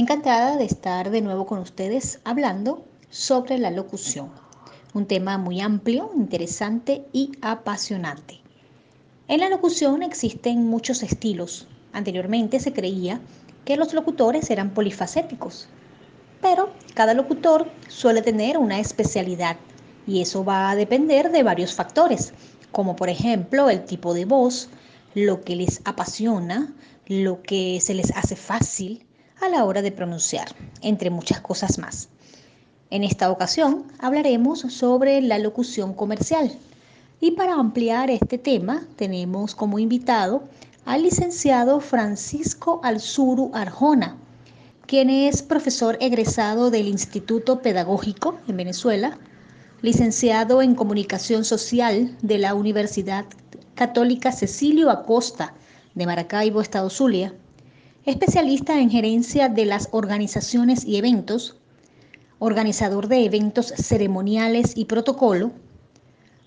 Encantada de estar de nuevo con ustedes hablando sobre la locución, un tema muy amplio, interesante y apasionante. En la locución existen muchos estilos. Anteriormente se creía que los locutores eran polifacéticos, pero cada locutor suele tener una especialidad y eso va a depender de varios factores, como por ejemplo el tipo de voz, lo que les apasiona, lo que se les hace fácil, a la hora de pronunciar, entre muchas cosas más. En esta ocasión hablaremos sobre la locución comercial. Y para ampliar este tema tenemos como invitado al licenciado Francisco Alzuru Arjona, quien es profesor egresado del Instituto Pedagógico en Venezuela, licenciado en Comunicación Social de la Universidad Católica Cecilio Acosta de Maracaibo, Estado Zulia, especialista en gerencia de las organizaciones y eventos, organizador de eventos ceremoniales y protocolo,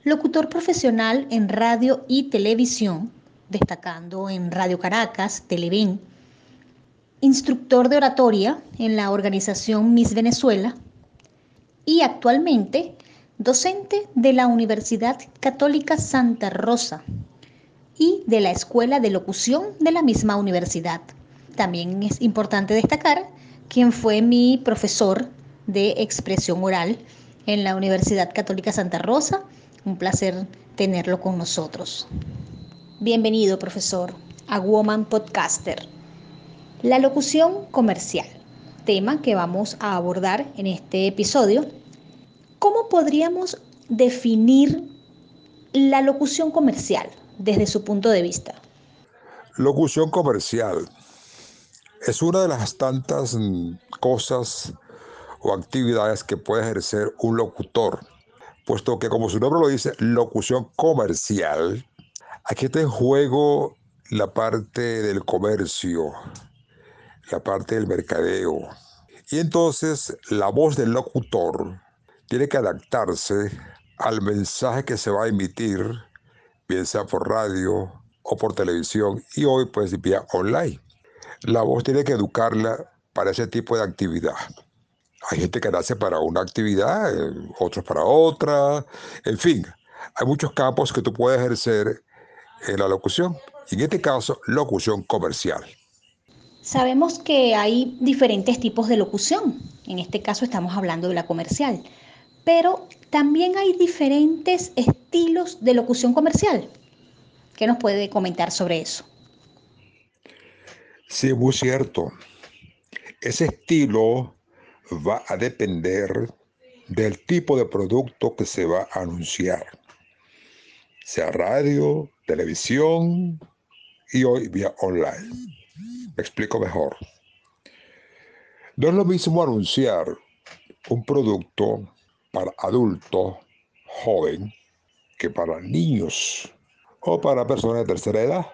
locutor profesional en radio y televisión, destacando en Radio Caracas, Televen, instructor de oratoria en la organización Miss Venezuela y actualmente docente de la Universidad Católica Santa Rosa y de la Escuela de Locución de la misma universidad. También es importante destacar quien fue mi profesor de expresión oral en la Universidad Católica Santa Rosa. Un placer tenerlo con nosotros. Bienvenido, profesor, a Woman Podcaster. La locución comercial, tema que vamos a abordar en este episodio. ¿Cómo podríamos definir la locución comercial desde su punto de vista? Locución comercial es una de las tantas mm, cosas o actividades que puede ejercer un locutor, puesto que como su nombre lo dice, locución comercial, aquí está en juego la parte del comercio, la parte del mercadeo. Y entonces la voz del locutor tiene que adaptarse al mensaje que se va a emitir, bien sea por radio o por televisión y hoy pues vía online la voz tiene que educarla para ese tipo de actividad. Hay gente que nace para una actividad, eh, otros para otra, en fin, hay muchos campos que tú puedes ejercer en la locución, en este caso, locución comercial. Sabemos que hay diferentes tipos de locución, en este caso estamos hablando de la comercial, pero también hay diferentes estilos de locución comercial. ¿Qué nos puede comentar sobre eso? Sí, muy cierto. Ese estilo va a depender del tipo de producto que se va a anunciar, sea radio, televisión y hoy vía online. Me explico mejor. No es lo mismo anunciar un producto para adultos joven que para niños o para personas de tercera edad.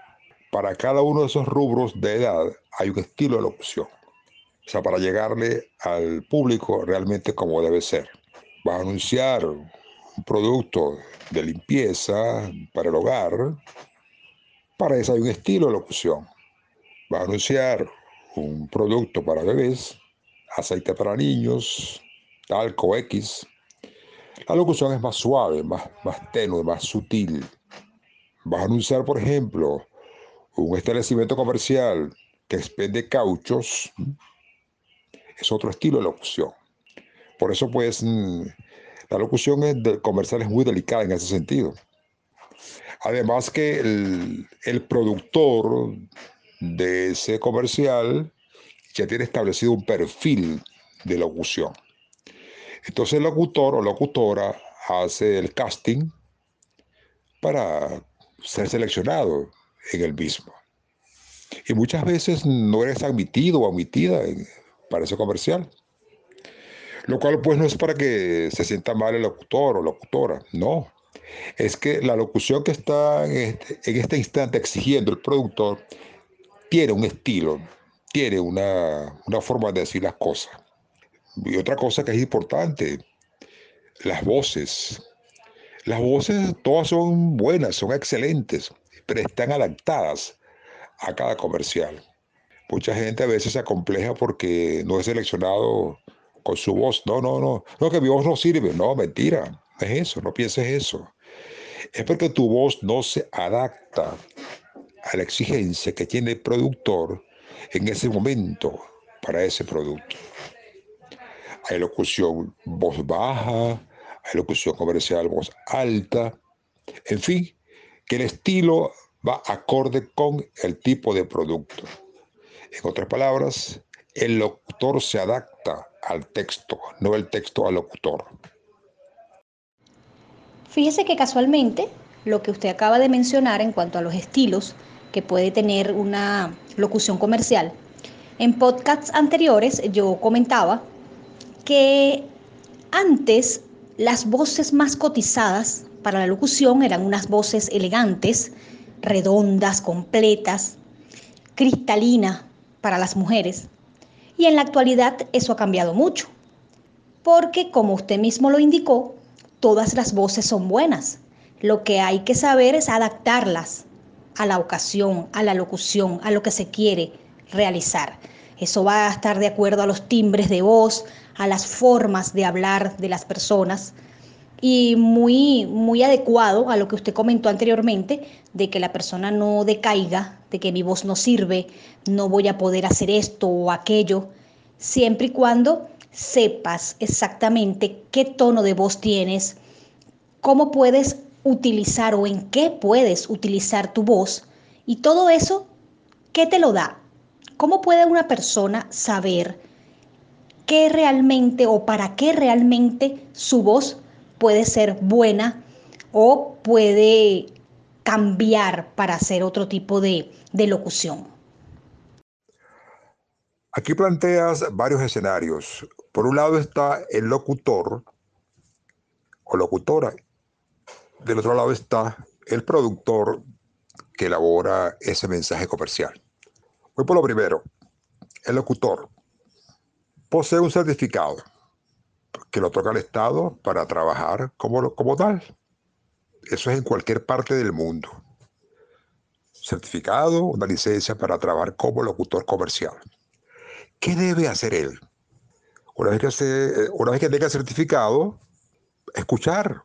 Para cada uno de esos rubros de edad hay un estilo de locución. O sea, para llegarle al público realmente como debe ser. Va a anunciar un producto de limpieza para el hogar. Para eso hay un estilo de locución. Va a anunciar un producto para bebés, aceite para niños, talco X. La locución es más suave, más, más tenue, más sutil. Va a anunciar, por ejemplo, un establecimiento comercial que expende cauchos es otro estilo de locución. Por eso, pues, mm, la locución comercial es muy delicada en ese sentido. Además que el, el productor de ese comercial ya tiene establecido un perfil de locución. Entonces el locutor o locutora hace el casting para ser seleccionado en el mismo. Y muchas veces no eres admitido o admitida para ese comercial. Lo cual pues no es para que se sienta mal el locutor o locutora, no. Es que la locución que está en este, en este instante exigiendo el productor tiene un estilo, tiene una, una forma de decir las cosas. Y otra cosa que es importante, las voces. Las voces todas son buenas, son excelentes, pero están adaptadas a cada comercial. Mucha gente a veces se acompleja porque no es seleccionado con su voz. No, no, no. No, que mi voz no sirve. No, mentira. No es eso. No pienses eso. Es porque tu voz no se adapta a la exigencia que tiene el productor en ese momento para ese producto. Hay locución voz baja, hay locución comercial voz alta. En fin, que el estilo va acorde con el tipo de producto. En otras palabras, el locutor se adapta al texto, no el texto al locutor. Fíjese que casualmente lo que usted acaba de mencionar en cuanto a los estilos que puede tener una locución comercial, en podcasts anteriores yo comentaba que antes las voces más cotizadas para la locución eran unas voces elegantes, redondas, completas, cristalinas para las mujeres. Y en la actualidad eso ha cambiado mucho, porque como usted mismo lo indicó, todas las voces son buenas. Lo que hay que saber es adaptarlas a la ocasión, a la locución, a lo que se quiere realizar. Eso va a estar de acuerdo a los timbres de voz, a las formas de hablar de las personas y muy, muy adecuado a lo que usted comentó anteriormente, de que la persona no decaiga, de que mi voz no sirve, no voy a poder hacer esto o aquello, siempre y cuando sepas exactamente qué tono de voz tienes, cómo puedes utilizar o en qué puedes utilizar tu voz y todo eso, ¿qué te lo da? ¿Cómo puede una persona saber qué realmente o para qué realmente su voz puede ser buena o puede cambiar para hacer otro tipo de, de locución. Aquí planteas varios escenarios. Por un lado está el locutor o locutora. Del otro lado está el productor que elabora ese mensaje comercial. Voy por lo primero. El locutor posee un certificado que lo toca el Estado para trabajar como, como tal. Eso es en cualquier parte del mundo. Certificado, una licencia para trabajar como locutor comercial. ¿Qué debe hacer él? Una vez que, se, una vez que tenga certificado, escuchar,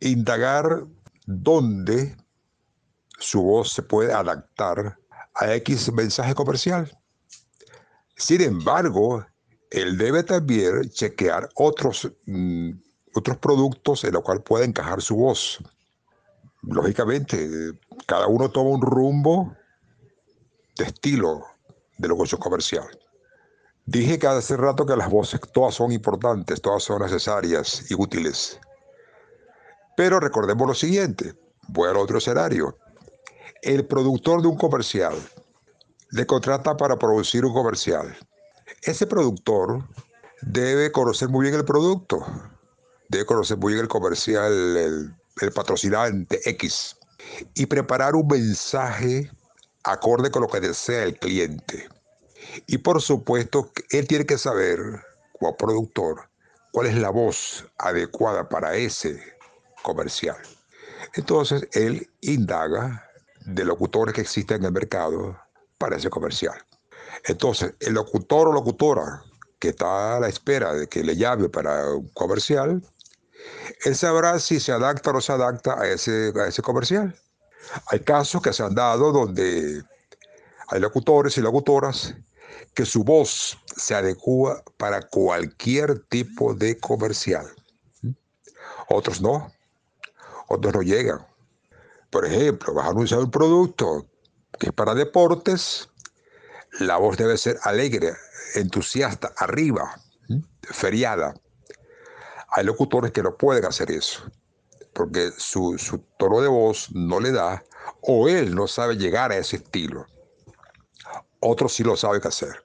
indagar dónde su voz se puede adaptar a X mensaje comercial. Sin embargo, él debe también chequear otros, mm, otros productos en los cuales puede encajar su voz. Lógicamente, cada uno toma un rumbo de estilo de negocio comercial. Dije que hace rato que las voces todas son importantes, todas son necesarias y útiles. Pero recordemos lo siguiente, voy al otro escenario. El productor de un comercial le contrata para producir un comercial ese productor debe conocer muy bien el producto, debe conocer muy bien el comercial, el, patrocinante X y preparar un mensaje acorde con lo que desea el cliente. Y por supuesto, él tiene que saber, como productor, cuál es la voz adecuada para ese comercial. Entonces, él indaga de locutores que existen en el mercado para ese comercial. Entonces, el locutor o locutora que está a la espera de que le llame para un comercial, él sabrá si se adapta o no se adapta a ese, a ese comercial. Hay casos que se han dado donde hay locutores y locutoras que su voz se adecua para cualquier tipo de comercial. Otros no, otros no llegan. Por ejemplo, vas a anunciar un producto que es para deportes la voz debe ser alegre, entusiasta, arriba, feriada. Hay locutores que no pueden hacer eso, porque su, su tono de voz no le da, o él no sabe llegar a ese estilo. Otros sí lo saben hacer.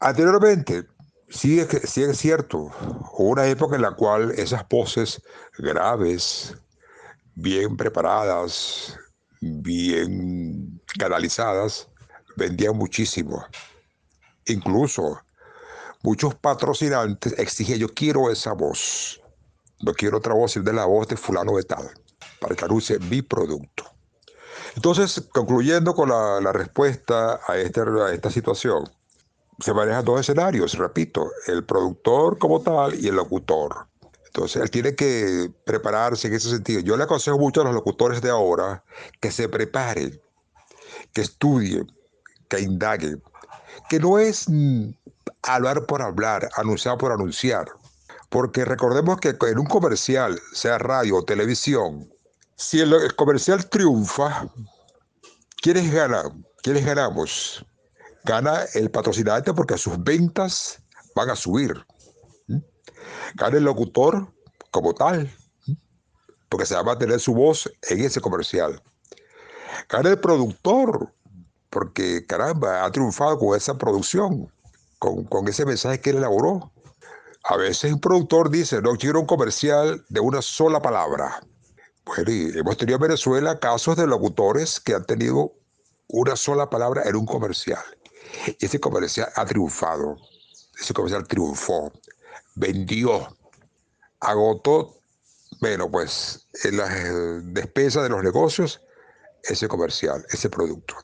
Anteriormente, sí es, sí es cierto, hubo una época en la cual esas poses graves, bien preparadas, bien canalizadas, vendían muchísimo. Incluso muchos patrocinantes exigían, yo quiero esa voz, no quiero otra voz, de la voz de fulano de tal, para que anuncie mi producto. Entonces, concluyendo con la, respuesta a, este, a esta situación, se manejan dos escenarios, repito, el productor como tal y el locutor. Entonces, él tiene que prepararse en ese sentido. Yo le aconsejo mucho a los locutores de ahora que se preparen, que estudien, que indaguen, que no es mm, hablar por hablar, anunciar por anunciar. Porque recordemos que en un comercial, sea radio o televisión, si el comercial triunfa, ¿quiénes ganan? ¿Quiénes ganamos? Gana el patrocinante porque sus ventas van a subir. Gana el locutor como tal, porque se va a mantener su voz en ese comercial. Gana el productor, porque caramba, ha triunfado con esa producción, con, con ese mensaje que él elaboró. A veces un productor dice, no quiero un comercial de una sola palabra. Bueno, y hemos tenido en Venezuela casos de locutores que han tenido una sola palabra en un comercial. Y ese comercial ha triunfado. Ese comercial triunfó, vendió, agotó, bueno, pues en las despensas de los negocios, ese comercial, ese producto.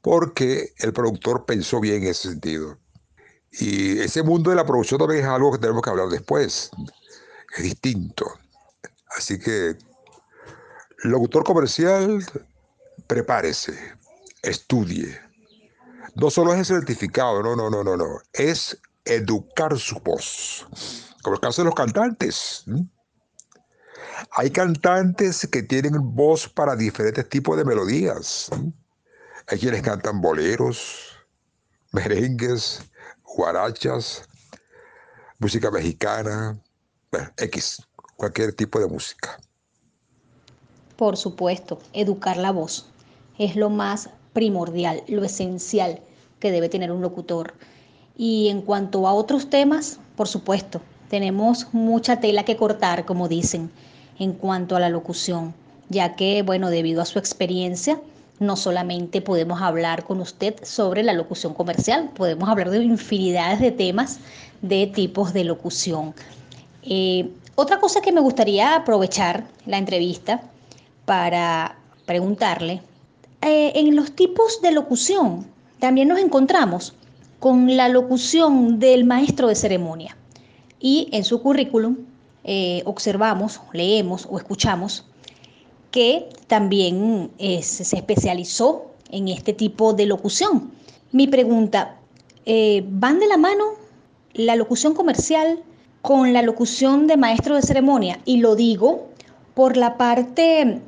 Porque el productor pensó bien en ese sentido. Y ese mundo de la producción también es algo que tenemos que hablar después. Es distinto. Así que, locutor comercial, prepárese, estudie, no solo es el certificado, no, no, no, no, no. Es educar su voz. Como el caso de los cantantes. Hay cantantes que tienen voz para diferentes tipos de melodías. Hay quienes cantan boleros, merengues, guarachas, música mexicana, X, cualquier tipo de música. Por supuesto, educar la voz es lo más primordial, lo esencial que debe tener un locutor. Y en cuanto a otros temas, por supuesto, tenemos mucha tela que cortar, como dicen, en cuanto a la locución, ya que, bueno, debido a su experiencia, no solamente podemos hablar con usted sobre la locución comercial, podemos hablar de infinidades de temas de tipos de locución. Eh, otra cosa que me gustaría aprovechar la entrevista para preguntarle, eh, en los tipos de locución, también nos encontramos con la locución del maestro de ceremonia. Y en su currículum eh, observamos, leemos o escuchamos que también eh, se especializó en este tipo de locución. Mi pregunta, eh, ¿van de la mano la locución comercial con la locución de maestro de ceremonia? Y lo digo por la parte,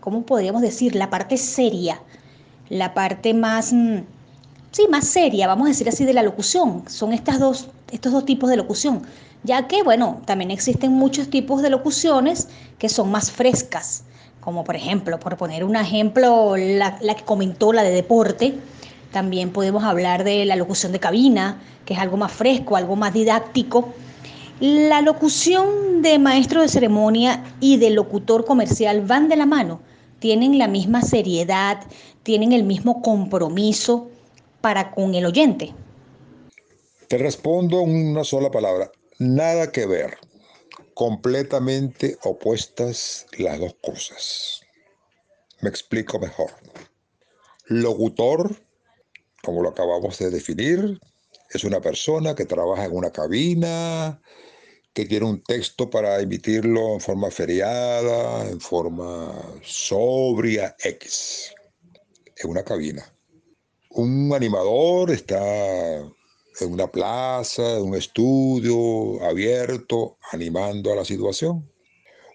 ¿cómo podríamos decir? La parte seria, la parte más mm, sí, más seria, vamos a decir así, de la locución. Son estas dos, estos dos tipos de locución. Ya que, bueno, también existen muchos tipos de locuciones que son más frescas. Como por ejemplo, por poner un ejemplo, la, que comentó, la de deporte. También podemos hablar de la locución de cabina, que es algo más fresco, algo más didáctico. La locución de maestro de ceremonia y de locutor comercial van de la mano, tienen la misma seriedad, tienen el mismo compromiso, para con el oyente? Te respondo en una sola palabra, nada que ver. Completamente opuestas las dos cosas. Me explico mejor. Locutor, como lo acabamos de definir, es una persona que trabaja en una cabina, que tiene un texto para emitirlo en forma feriada, en forma sobria, X, en una cabina un animador está en una plaza, en un estudio abierto, animando a la situación.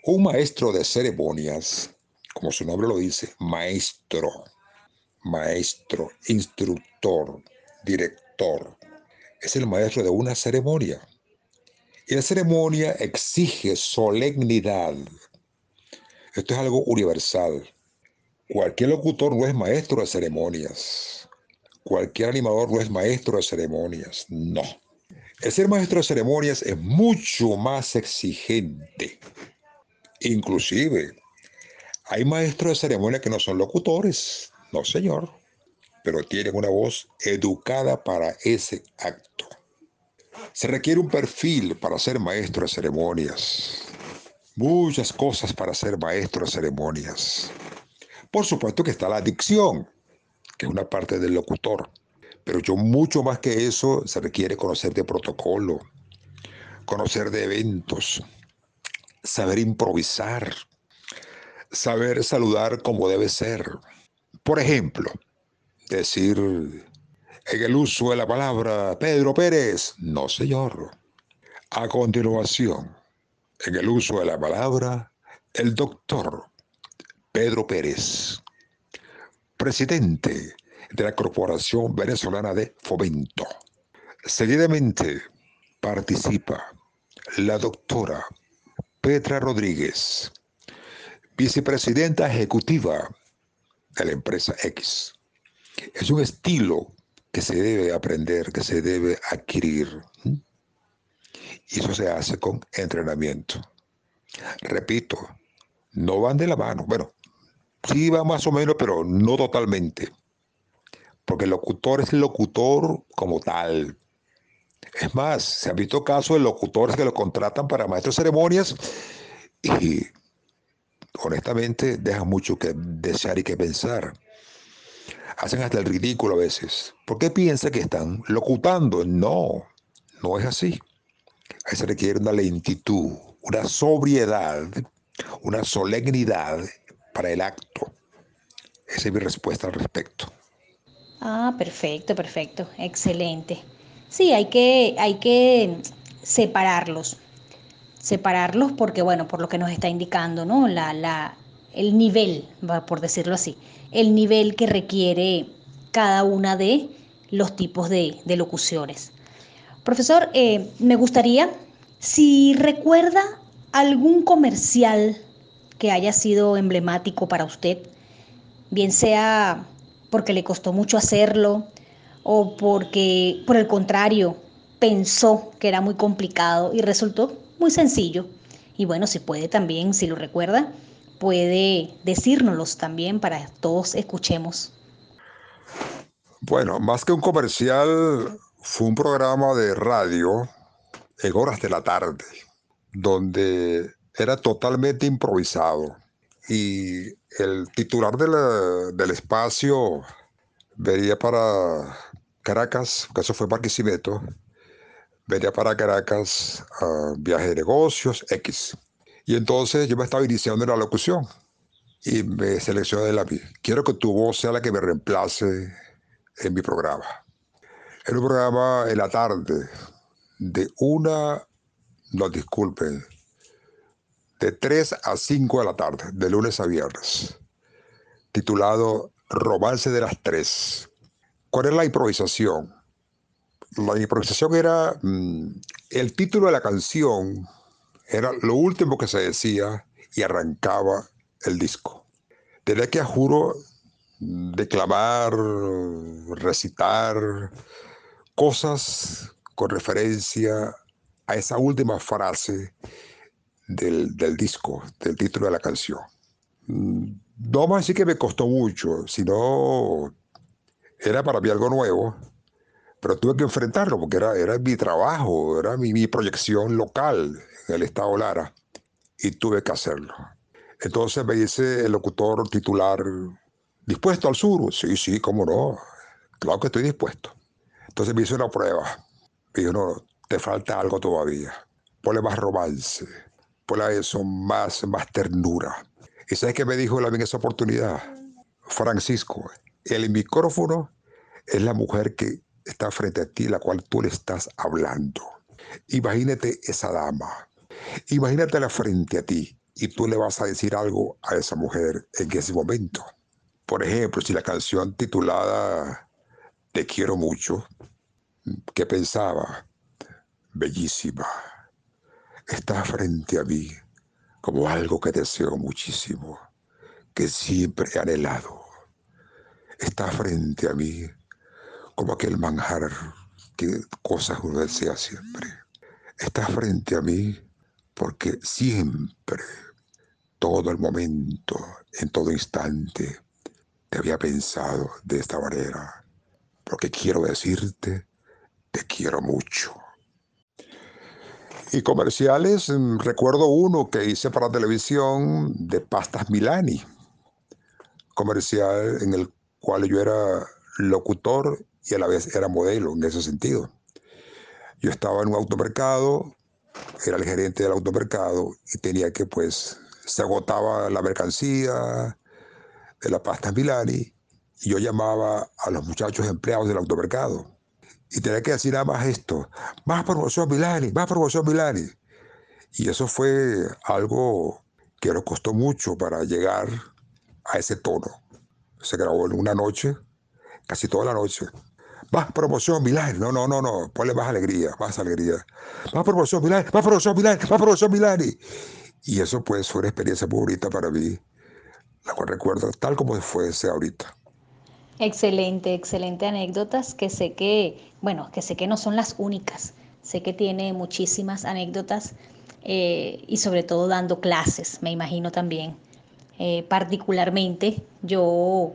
Un maestro de ceremonias, como su nombre lo dice, maestro, maestro, instructor, director, es el maestro de una ceremonia. Y la ceremonia exige solemnidad. Esto es algo universal. Cualquier locutor no es maestro de ceremonias cualquier animador no es maestro de ceremonias, no. El ser maestro de ceremonias es mucho más exigente. Inclusive, hay maestros de ceremonias que no son locutores, no señor, pero tienen una voz educada para ese acto. Se requiere un perfil para ser maestro de ceremonias. Muchas cosas para ser maestro de ceremonias. Por supuesto que está la dicción, que es una parte del locutor. Pero yo mucho más que eso se requiere conocer de protocolo, conocer de eventos, saber improvisar, saber saludar como debe ser. Por ejemplo, decir en el uso de la palabra Pedro Pérez, no señor. A continuación, en el uso de la palabra el doctor Pedro Pérez, presidente de la Corporación Venezolana de Fomento. Seguidamente participa la doctora Petra Rodríguez, vicepresidenta ejecutiva de la empresa X. Es un estilo que se debe aprender, que se debe adquirir. Y eso se hace con entrenamiento. Repito, no van de la mano. Bueno, sí va más o menos, pero no totalmente. Porque el locutor es el locutor como tal. Es más, se han visto casos de locutores que lo contratan para maestros de ceremonias y honestamente dejan mucho que desear y que pensar. Hacen hasta el ridículo a veces. ¿Por qué piensa que están locutando? No, no es así. Ahí se requiere una lentitud, una sobriedad, una solemnidad para el acto. Esa es mi respuesta al respecto. Ah, perfecto, perfecto, excelente. Sí, hay que, hay que separarlos, separarlos porque, bueno, por lo que nos está indicando, ¿no? La, la, el nivel, por decirlo así, el nivel que requiere cada una de los tipos de, locuciones. Profesor, eh, me gustaría, si recuerda algún comercial que haya sido emblemático para usted, bien sea porque le costó mucho hacerlo o porque, por el contrario, pensó que era muy complicado y resultó muy sencillo. Y bueno, si puede también, si lo recuerda, puede decírnoslos también para todos escuchemos. Bueno, más que un comercial, fue un programa de radio en horas de la tarde, donde era totalmente improvisado. Y el titular del espacio venía para Caracas, que eso fue Barquisimeto, venía para Caracas viaje de negocios X. Y entonces yo me estaba iniciando en la locución y me seleccioné de la Quiero que tu voz sea la que me reemplace en mi programa. Era un programa en la tarde, de una, no disculpen, de 3 a 5 de la tarde, de lunes a viernes, titulado Romance de las Tres. ¿Cuál es la improvisación? La improvisación era mm, el título de la canción, era lo último que se decía y arrancaba el disco. Tenía que, juro, declamar, recitar cosas con referencia a esa última frase del, disco, del título de la canción. Mm, no vamos a decir que me costó mucho, sino era para mí algo nuevo, pero tuve que enfrentarlo porque era, era mi trabajo, era mi, mi proyección local en el estado Lara y tuve que hacerlo. Entonces me dice el locutor titular, ¿dispuesto al sur? Sí, sí, cómo no, claro que estoy dispuesto. Entonces me hizo una prueba. Me dijo, no, te falta algo todavía. Ponle más romance, ponle eso, más, más ternura. ¿Y sabes qué me dijo en esa oportunidad? Francisco, el micrófono es la mujer que está frente a ti, la cual tú le estás hablando. Imagínate esa dama. Imagínatela frente a ti y tú le vas a decir algo a esa mujer en ese momento. Por ejemplo, si la canción titulada Te quiero mucho que pensaba, bellísima, está frente a mí como algo que deseo muchísimo, que siempre he anhelado. Está frente a mí como aquel manjar que cosas uno desea siempre. Estás frente a mí porque siempre, todo el momento, en todo instante, te había pensado de esta manera, porque quiero decirte, te quiero mucho. Y comerciales, mm, recuerdo uno que hice para televisión de pastas Milani, comercial en el cual yo era locutor y a la vez era modelo en ese sentido. Yo estaba en un automercado, era el gerente del automercado y tenía que, pues, se agotaba la mercancía de la pasta Milani y yo llamaba a los muchachos empleados del automercado y tenía que decir nada más esto, más promoción Milani, más promoción Milani. Y eso fue algo que nos costó mucho para llegar a ese tono. Se grabó en una noche, casi toda la noche. Más promoción Milani. No, no, no, no. Ponle más alegría, más alegría. Más promoción Milani, más promoción Milani, más promoción Milani. Y eso pues fue una experiencia muy bonita para mí, la cual recuerdo tal como fue ese ahorita. Excelente, excelente anécdotas que sé que, bueno, que sé que no son las únicas. Sé que tiene muchísimas anécdotas eh, y sobre todo dando clases, me imagino también. Eh, particularmente yo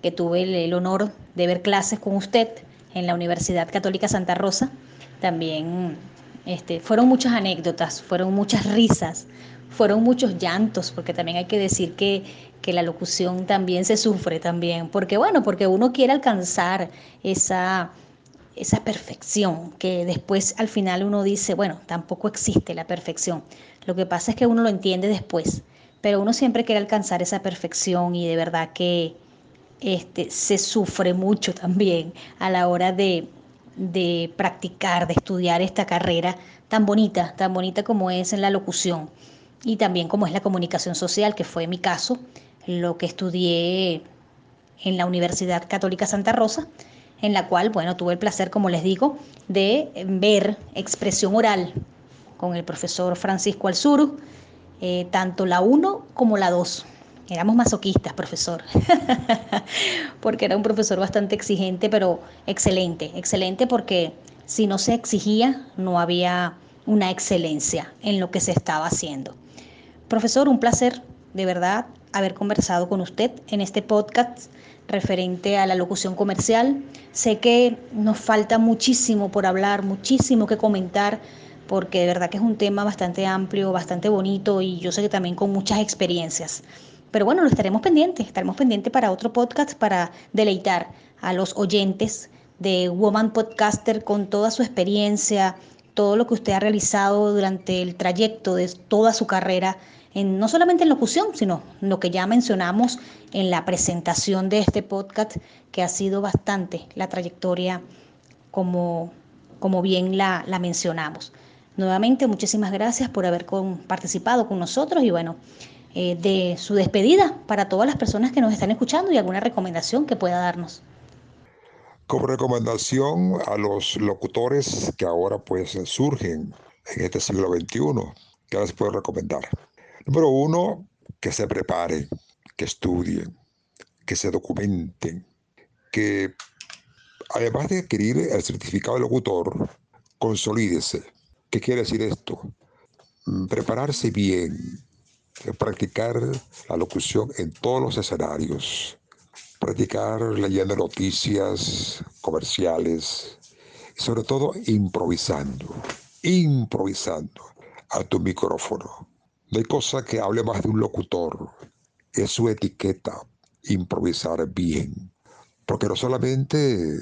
que tuve el, honor de ver clases con usted en la Universidad Católica Santa Rosa, también este, fueron muchas anécdotas, fueron muchas risas, fueron muchos llantos, porque también hay que decir que, que, la locución también se sufre también, porque bueno, porque uno quiere alcanzar esa, esa perfección, que después al final uno dice, bueno, tampoco existe la perfección. Lo que pasa es que uno lo entiende después, pero uno siempre quiere alcanzar esa perfección y de verdad que este, se sufre mucho también a la hora de, de practicar, de estudiar esta carrera tan bonita, tan bonita como es en la locución y también como es la comunicación social, que fue mi caso, lo que estudié en la Universidad Católica Santa Rosa, en la cual, bueno, tuve el placer, como les digo, de ver expresión oral con el profesor Francisco Alzuru, eh, tanto la 1 como la 2. Éramos masoquistas, profesor, porque era un profesor bastante exigente, pero excelente, excelente porque si no se exigía, no había una excelencia en lo que se estaba haciendo. Profesor, un placer de verdad haber conversado con usted en este podcast referente a la locución comercial. Sé que nos falta muchísimo por hablar, muchísimo que comentar porque de verdad que es un tema bastante amplio, bastante bonito y yo sé que también con muchas experiencias. Pero bueno, lo estaremos pendientes, estaremos pendientes para otro podcast para deleitar a los oyentes de Woman Podcaster con toda su experiencia, todo lo que usted ha realizado durante el trayecto de toda su carrera, no solamente en locución, sino lo que ya mencionamos en la presentación de este podcast, que ha sido bastante la trayectoria como, como bien la, la mencionamos. Nuevamente, muchísimas gracias por haber participado con nosotros y bueno, eh, de su despedida para todas las personas que nos están escuchando y alguna recomendación que pueda darnos. Como recomendación a los locutores que ahora pues surgen en este siglo XXI, ¿qué les puedo recomendar? Número uno, que se preparen, que estudien, que se documenten, que además de adquirir el certificado de locutor, consolídese ¿Qué quiere decir esto? Mm, prepararse bien, practicar la locución en todos los escenarios, practicar leyendo noticias comerciales y sobre todo improvisando, improvisando a tu micrófono. No hay cosa que hable más de un locutor, es su etiqueta, improvisar bien, porque no solamente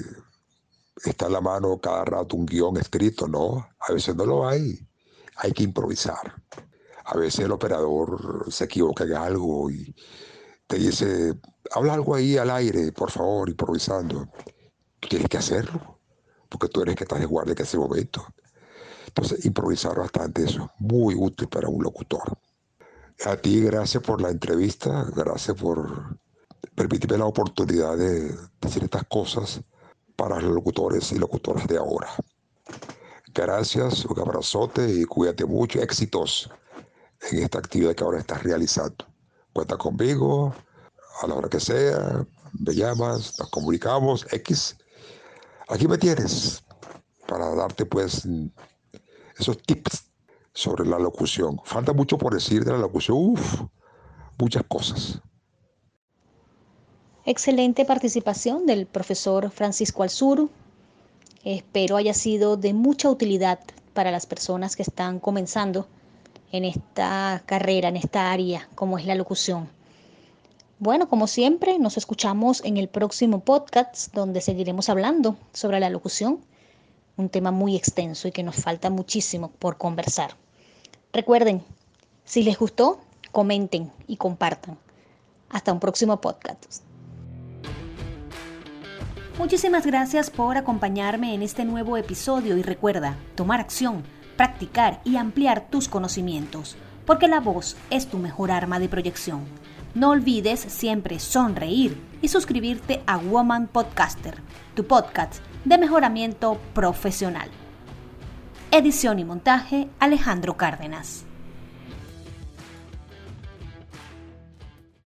está en la mano cada rato un guion escrito, no, a veces no lo hay, hay que improvisar. A veces el operador se equivoca en algo y te dice, habla algo ahí al aire, por favor, improvisando. Tú tienes que hacerlo, porque tú eres que estás de guardia en ese momento. Entonces, improvisar bastante eso, muy útil para un locutor. A ti, gracias por la entrevista, gracias por permitirme la oportunidad de decir estas cosas para los locutores y locutoras de ahora. Gracias, un abrazote y cuídate mucho, éxitos en esta actividad que ahora estás realizando. Cuenta conmigo a la hora que sea, me llamas, nos comunicamos, X, aquí me tienes para darte pues esos tips sobre la locución. Falta mucho por decir de la locución, uff, muchas cosas. Excelente participación del profesor Francisco Alzuru. Espero haya sido de mucha utilidad para las personas que están comenzando en esta carrera, en esta área como es la locución. Bueno, como siempre, nos escuchamos en el próximo podcast donde seguiremos hablando sobre la locución, un tema muy extenso y que nos falta muchísimo por conversar. Recuerden, si les gustó, comenten y compartan. Hasta un próximo podcast. Muchísimas gracias por acompañarme en este nuevo episodio y recuerda, tomar acción, practicar y ampliar tus conocimientos, porque la voz es tu mejor arma de proyección. No olvides siempre sonreír y suscribirte a Woman Podcaster, tu podcast de mejoramiento profesional. Edición y montaje Alejandro Cárdenas.